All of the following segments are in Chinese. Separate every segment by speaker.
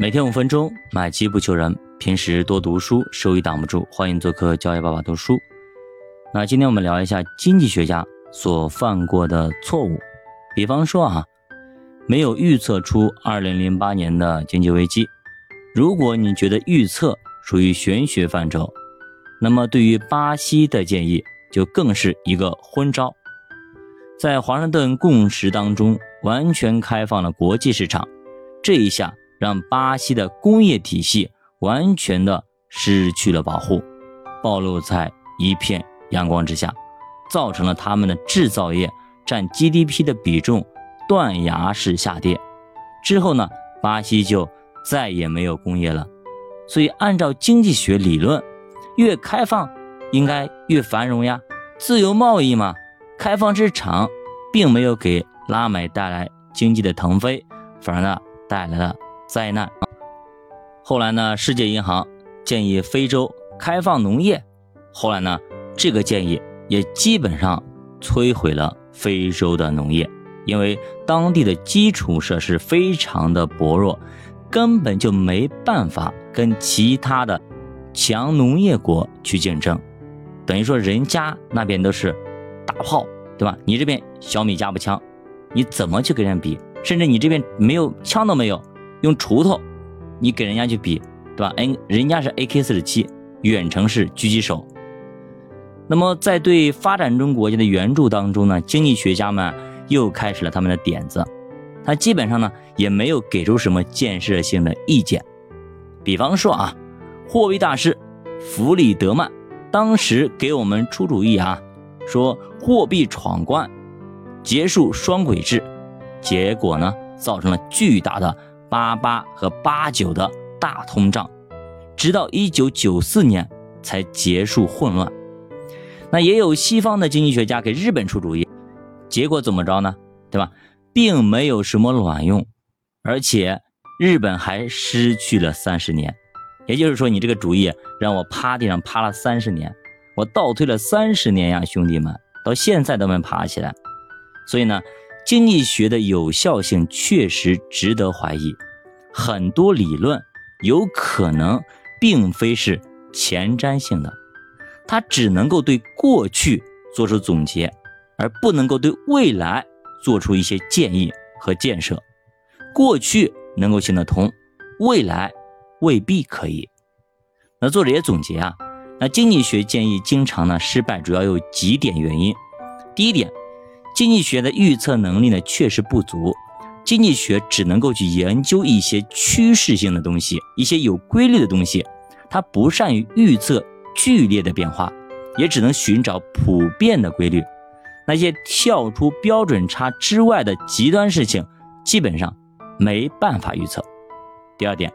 Speaker 1: 每天五分钟，买基不求人。平时多读书，收益挡不住。欢迎做客教育爸爸读书。那今天我们聊一下经济学家所犯过的错误。比方说啊，没有预测出二零零八年的经济危机。如果你觉得预测属于玄学范畴，那么对于巴西的建议就更是一个昏招。在华盛顿共识当中，完全开放了国际市场，这一下。让巴西的工业体系完全的失去了保护，暴露在一片阳光之下，造成了他们的制造业占 GDP 的比重断崖式下跌。之后呢，巴西就再也没有工业了。所以，按照经济学理论，越开放应该越繁荣呀，自由贸易嘛，开放市场并没有给拉美带来经济的腾飞，反而呢带来了。灾难。后来呢？世界银行建议非洲开放农业。后来呢？这个建议也基本上摧毁了非洲的农业，因为当地的基础设施非常的薄弱，根本就没办法跟其他的强农业国去竞争。等于说，人家那边都是大炮，对吧？你这边小米加步枪，你怎么去跟人比？甚至你这边没有枪都没有。用锄头，你给人家去比，对吧？嗯，人家是 AK 四十七远程式狙击手。那么在对发展中国家的援助当中呢，经济学家们又开始了他们的点子。他基本上呢也没有给出什么建设性的意见。比方说啊，货币大师弗里德曼当时给我们出主意啊，说货币闯关，结束双轨制，结果呢造成了巨大的。八八和八九的大通胀，直到一九九四年才结束混乱。那也有西方的经济学家给日本出主意，结果怎么着呢？对吧？并没有什么卵用，而且日本还失去了三十年。也就是说，你这个主意让我趴地上趴了三十年，我倒退了三十年呀，兄弟们，到现在都没爬起来。所以呢？经济学的有效性确实值得怀疑，很多理论有可能并非是前瞻性的，它只能够对过去做出总结，而不能够对未来做出一些建议和建设。过去能够行得通，未来未必可以。那作者也总结啊，那经济学建议经常呢失败，主要有几点原因。第一点。经济学的预测能力呢确实不足，经济学只能够去研究一些趋势性的东西，一些有规律的东西，它不善于预测剧烈的变化，也只能寻找普遍的规律。那些跳出标准差之外的极端事情，基本上没办法预测。第二点，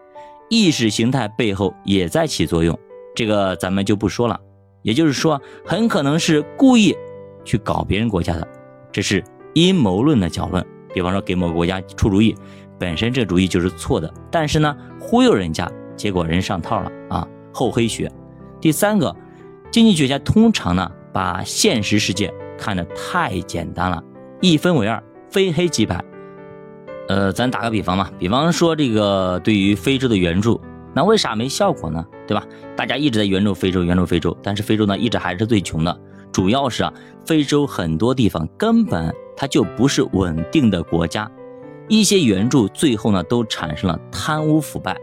Speaker 1: 意识形态背后也在起作用，这个咱们就不说了。也就是说，很可能是故意去搞别人国家的。这是阴谋论的角论，比方说给某个国家出主意，本身这主意就是错的，但是呢忽悠人家，结果人上套了啊，厚黑学。第三个，经济学家通常呢把现实世界看得太简单了，一分为二，非黑即白。呃，咱打个比方嘛，比方说这个对于非洲的援助，那为啥没效果呢？对吧？大家一直在援助非洲，援助非洲，但是非洲呢一直还是最穷的。主要是啊，非洲很多地方根本它就不是稳定的国家，一些援助最后呢都产生了贪污腐败，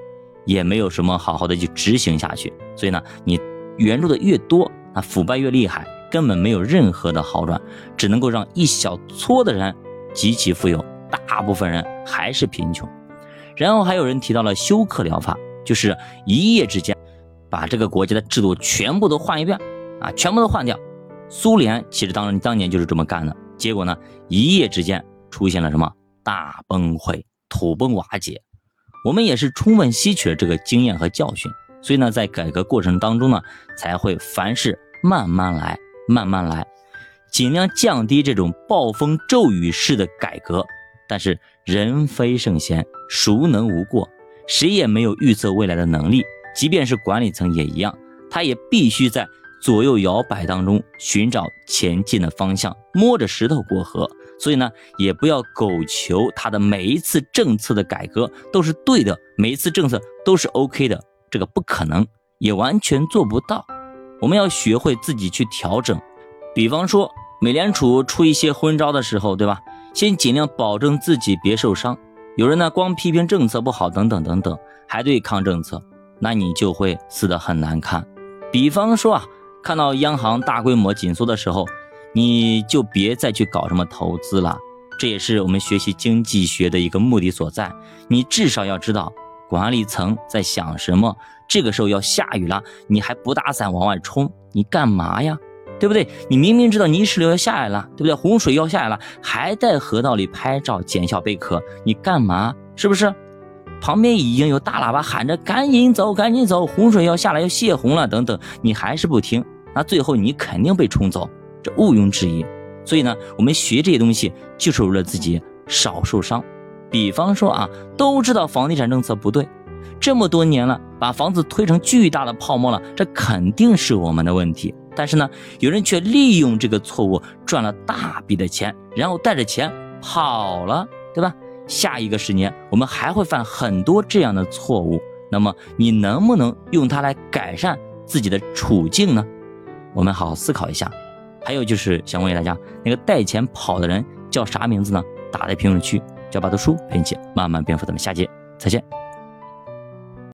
Speaker 1: 也没有什么好好的去执行下去。所以呢，你援助的越多，那腐败越厉害，根本没有任何的好转，只能够让一小撮的人极其富有，大部分人还是贫穷。然后还有人提到了休克疗法，就是一夜之间把这个国家的制度全部都换一遍啊，全部都换掉。苏联其实当当年就是这么干的，结果呢，一夜之间出现了什么大崩溃、土崩瓦解。我们也是充分吸取了这个经验和教训，所以呢，在改革过程当中呢，才会凡事慢慢来，慢慢来，尽量降低这种暴风骤雨式的改革。但是人非圣贤，孰能无过？谁也没有预测未来的能力，即便是管理层也一样，他也必须在。左右摇摆当中寻找前进的方向，摸着石头过河，所以呢，也不要苟求他的每一次政策的改革都是对的，每一次政策都是 OK 的，这个不可能，也完全做不到。我们要学会自己去调整。比方说，美联储出一些昏招的时候，对吧？先尽量保证自己别受伤。有人呢，光批评政策不好，等等等等，还对抗政策，那你就会死得很难看。比方说啊，看到央行大规模紧缩的时候，你就别再去搞什么投资了。这也是我们学习经济学的一个目的所在。你至少要知道管理层在想什么。这个时候要下雨了，你还不打伞往外冲，你干嘛呀？对不对？你明明知道泥石流要下来了，对不对？洪水要下来了，还在河道里拍照捡小贝壳，你干嘛？是不是？旁边已经有大喇叭喊着赶紧走，赶紧走，洪水要下来，要泄洪了，等等，你还是不听，那最后你肯定被冲走，这毋庸置疑。所以呢，我们学这些东西就是为了自己少受伤。比方说啊，都知道房地产政策不对，这么多年了，把房子推成巨大的泡沫了，这肯定是我们的问题。但是呢，有人却利用这个错误赚了大笔的钱，然后带着钱跑了，对吧？下一个十年我们还会犯很多这样的错误。那么你能不能用它来改善自己的处境呢？我们好好思考一下。还有就是想问一下大家，那个带钱跑的人叫啥名字呢？打在评论区，叫巴读书陪你一起慢慢变富。咱们下节再见。